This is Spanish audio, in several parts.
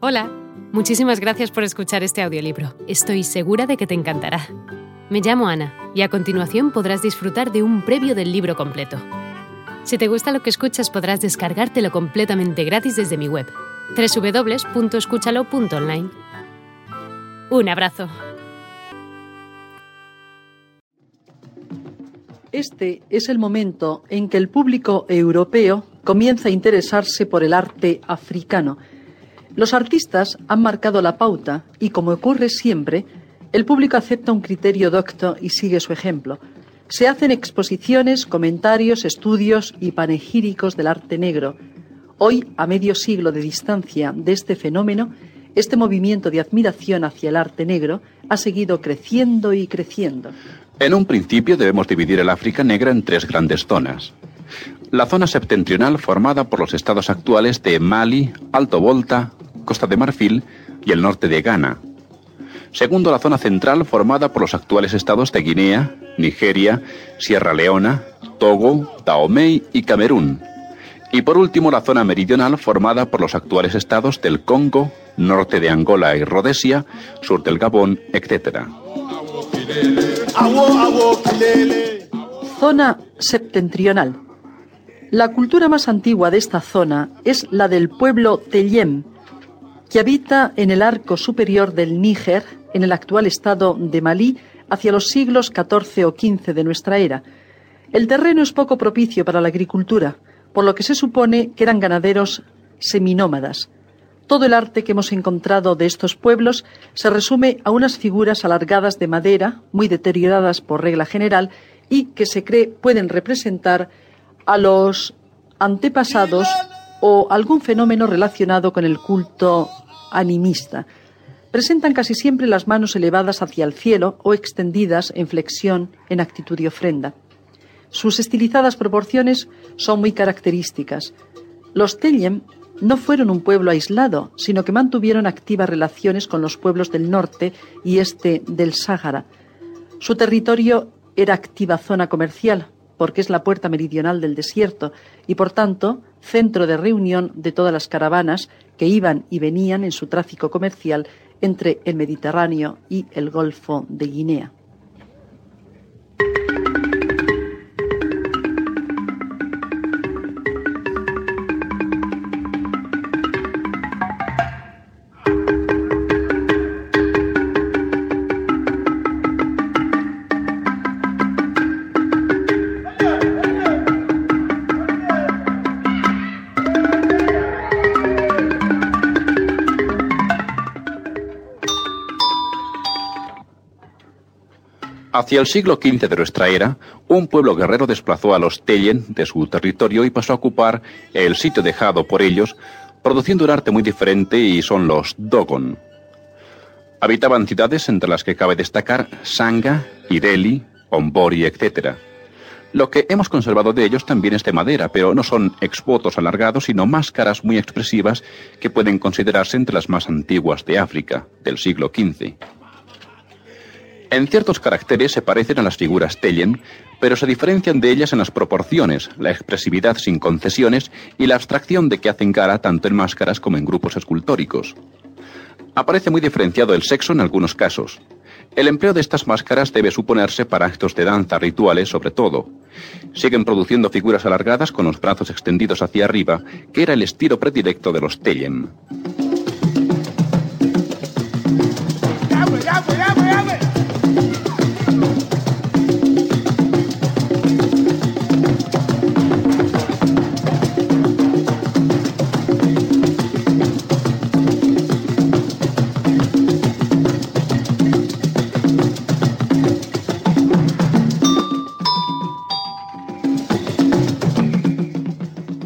Hola, muchísimas gracias por escuchar este audiolibro. Estoy segura de que te encantará. Me llamo Ana y a continuación podrás disfrutar de un previo del libro completo. Si te gusta lo que escuchas podrás descargártelo completamente gratis desde mi web, www.escúchalo.online. Un abrazo. Este es el momento en que el público europeo comienza a interesarse por el arte africano los artistas han marcado la pauta y, como ocurre siempre, el público acepta un criterio docto y sigue su ejemplo. Se hacen exposiciones, comentarios, estudios y panegíricos del arte negro. Hoy, a medio siglo de distancia de este fenómeno, este movimiento de admiración hacia el arte negro ha seguido creciendo y creciendo. En un principio debemos dividir el África negra en tres grandes zonas. La zona septentrional formada por los estados actuales de Mali, Alto Volta, Costa de Marfil y el norte de Ghana. Segundo, la zona central formada por los actuales estados de Guinea, Nigeria, Sierra Leona, Togo, Dahomey y Camerún. Y por último, la zona meridional formada por los actuales estados del Congo, norte de Angola y Rhodesia, sur del Gabón, etc. Zona septentrional. La cultura más antigua de esta zona es la del pueblo Tellem, que habita en el arco superior del Níger, en el actual estado de Malí, hacia los siglos XIV o XV de nuestra era. El terreno es poco propicio para la agricultura, por lo que se supone que eran ganaderos seminómadas. Todo el arte que hemos encontrado de estos pueblos se resume a unas figuras alargadas de madera, muy deterioradas por regla general, y que se cree pueden representar a los antepasados o algún fenómeno relacionado con el culto animista. Presentan casi siempre las manos elevadas hacia el cielo o extendidas en flexión en actitud de ofrenda. Sus estilizadas proporciones son muy características. Los Tellem no fueron un pueblo aislado, sino que mantuvieron activas relaciones con los pueblos del norte y este del Sáhara. Su territorio era activa zona comercial, porque es la puerta meridional del desierto y, por tanto, centro de reunión de todas las caravanas que iban y venían en su tráfico comercial entre el Mediterráneo y el Golfo de Guinea. Hacia el siglo XV de nuestra era, un pueblo guerrero desplazó a los Tellen de su territorio y pasó a ocupar el sitio dejado por ellos, produciendo un arte muy diferente y son los Dogon. Habitaban ciudades entre las que cabe destacar Sanga, Ideli, Ombori, etc. Lo que hemos conservado de ellos también es de madera, pero no son exvotos alargados, sino máscaras muy expresivas que pueden considerarse entre las más antiguas de África, del siglo XV. En ciertos caracteres se parecen a las figuras Tellen, pero se diferencian de ellas en las proporciones, la expresividad sin concesiones y la abstracción de que hacen cara tanto en máscaras como en grupos escultóricos. Aparece muy diferenciado el sexo en algunos casos. El empleo de estas máscaras debe suponerse para actos de danza rituales sobre todo. Siguen produciendo figuras alargadas con los brazos extendidos hacia arriba, que era el estilo predilecto de los Tellen.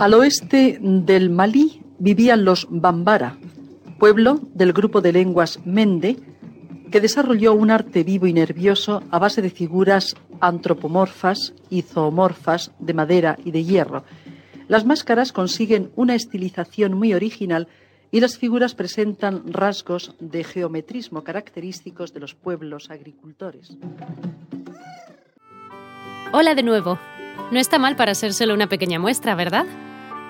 Al oeste del Malí vivían los Bambara, pueblo del grupo de lenguas Mende, que desarrolló un arte vivo y nervioso a base de figuras antropomorfas y zoomorfas de madera y de hierro. Las máscaras consiguen una estilización muy original y las figuras presentan rasgos de geometrismo característicos de los pueblos agricultores. Hola de nuevo. No está mal para ser solo una pequeña muestra, ¿verdad?